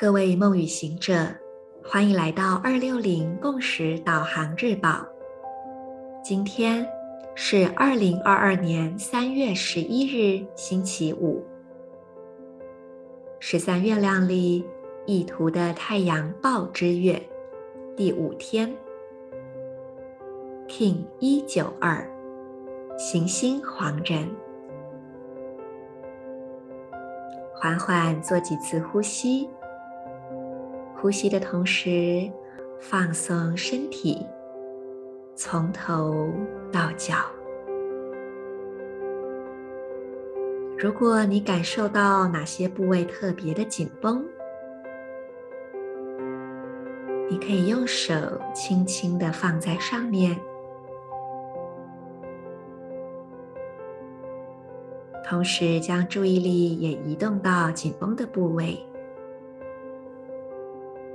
各位梦与行者，欢迎来到二六零共识导航日报。今天是二零二二年三月十一日，星期五。十三月亮里，意图的太阳报之月，第五天 King 一九二，行星黄人，缓缓做几次呼吸。呼吸的同时，放松身体，从头到脚。如果你感受到哪些部位特别的紧绷，你可以用手轻轻的放在上面，同时将注意力也移动到紧绷的部位。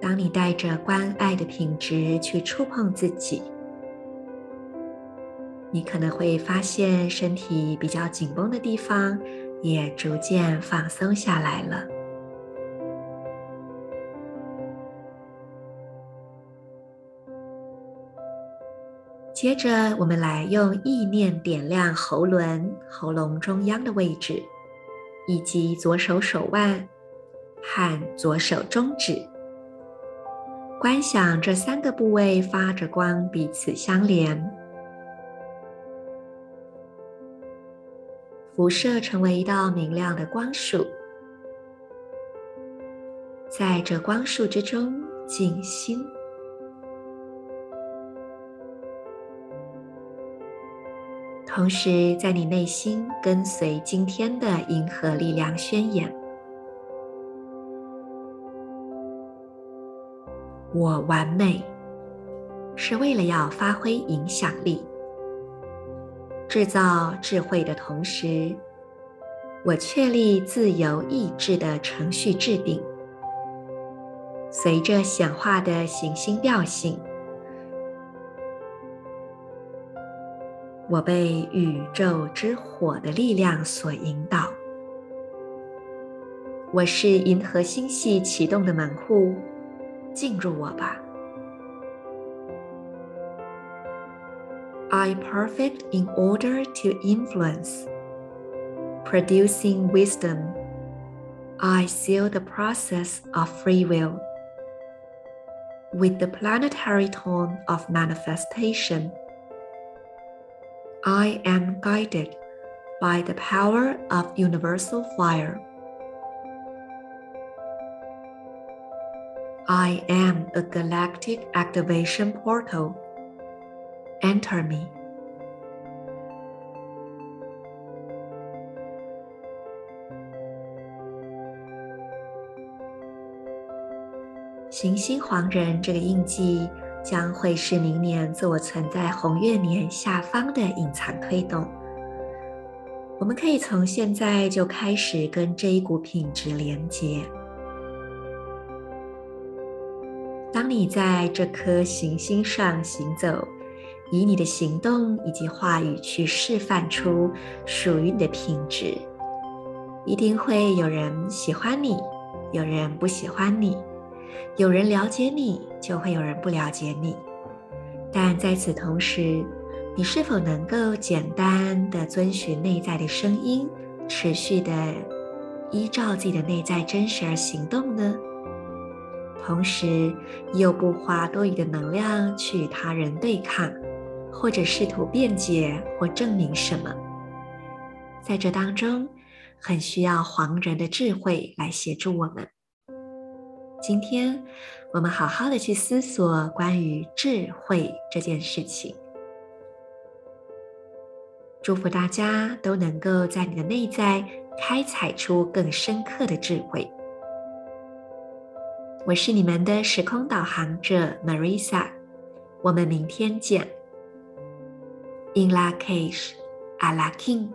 当你带着关爱的品质去触碰自己，你可能会发现身体比较紧绷的地方也逐渐放松下来了。接着，我们来用意念点亮喉轮、喉咙中央的位置，以及左手手腕和左手中指。观想这三个部位发着光，彼此相连，辐射成为一道明亮的光束，在这光束之中静心，同时在你内心跟随今天的银河力量宣言。我完美，是为了要发挥影响力，制造智慧的同时，我确立自由意志的程序制定。随着显化的行星调性，我被宇宙之火的力量所引导。我是银河星系启动的门户。进入我吧。I perfect in order to influence, producing wisdom. I seal the process of free will with the planetary tone of manifestation. I am guided by the power of universal fire. I am a galactic activation portal. Enter me. 行星黄人这个印记将会是明年自我存在红月年下方的隐藏推动。我们可以从现在就开始跟这一股品质连接。当你在这颗行星上行走，以你的行动以及话语去示范出属于你的品质，一定会有人喜欢你，有人不喜欢你，有人了解你，就会有人不了解你。但在此同时，你是否能够简单的遵循内在的声音，持续的依照自己的内在真实而行动呢？同时，又不花多余的能量去与他人对抗，或者试图辩解或证明什么。在这当中，很需要黄人的智慧来协助我们。今天，我们好好的去思索关于智慧这件事情。祝福大家都能够在你的内在开采出更深刻的智慧。我是你们的时空导航者 Marisa，我们明天见。In la cage, a la King。